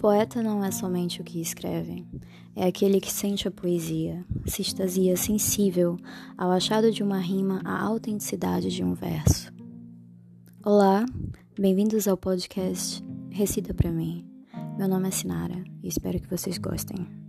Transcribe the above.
Poeta não é somente o que escreve, é aquele que sente a poesia, se extasia sensível ao achado de uma rima à autenticidade de um verso. Olá, bem-vindos ao podcast Recita para mim. Meu nome é Sinara e espero que vocês gostem.